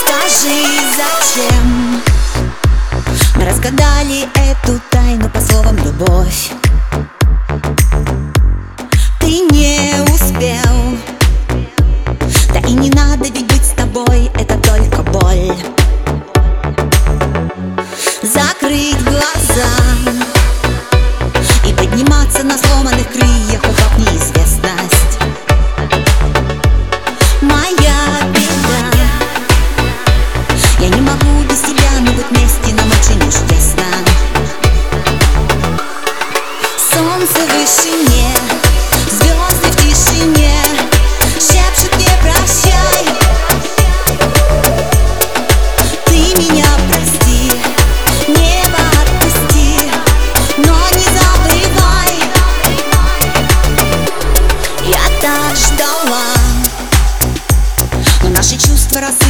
Скажи, зачем? Мы разгадали эту тайну по словам любовь и не надо ведь быть с тобой Это только боль. Закрыть глаза И подниматься на сломанных крыльях Упав неизвестность. Моя беда. Я не могу без тебя, но быть вместе нам очень уж тесно. Солнце в вышине,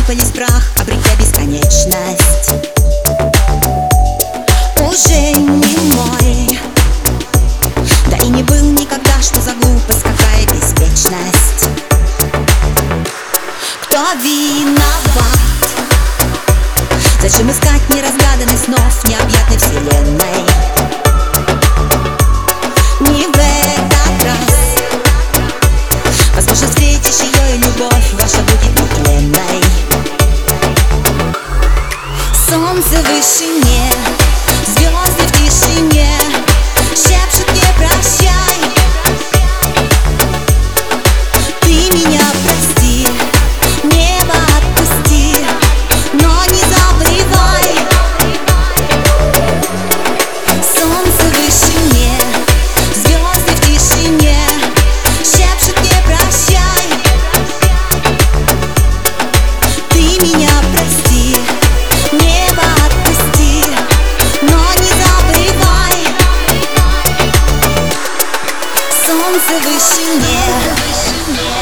рассыпались в прах, обретя бесконечность Уже не мой Да и не был никогда, что за глупость, какая беспечность Кто виноват? Зачем искать неразгаданных снов необъятной вселенной? Солнце в Солнце в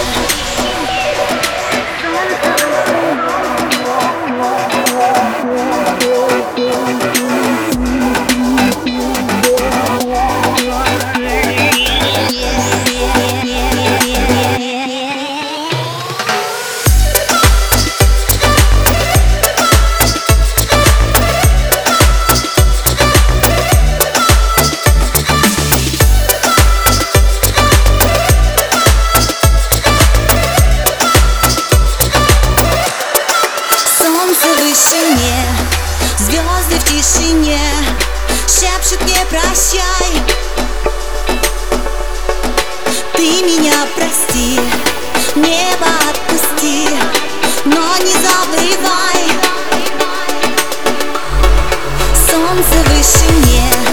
вышине, звезды в тишине Шепчут мне прощай Ты меня прости, небо отпусти Но не забывай Солнце в вышине,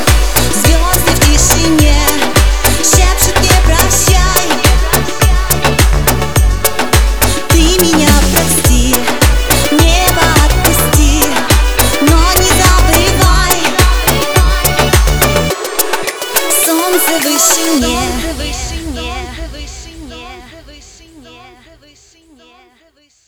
вышине, в вышине, в вышине, в вышине, в вышине.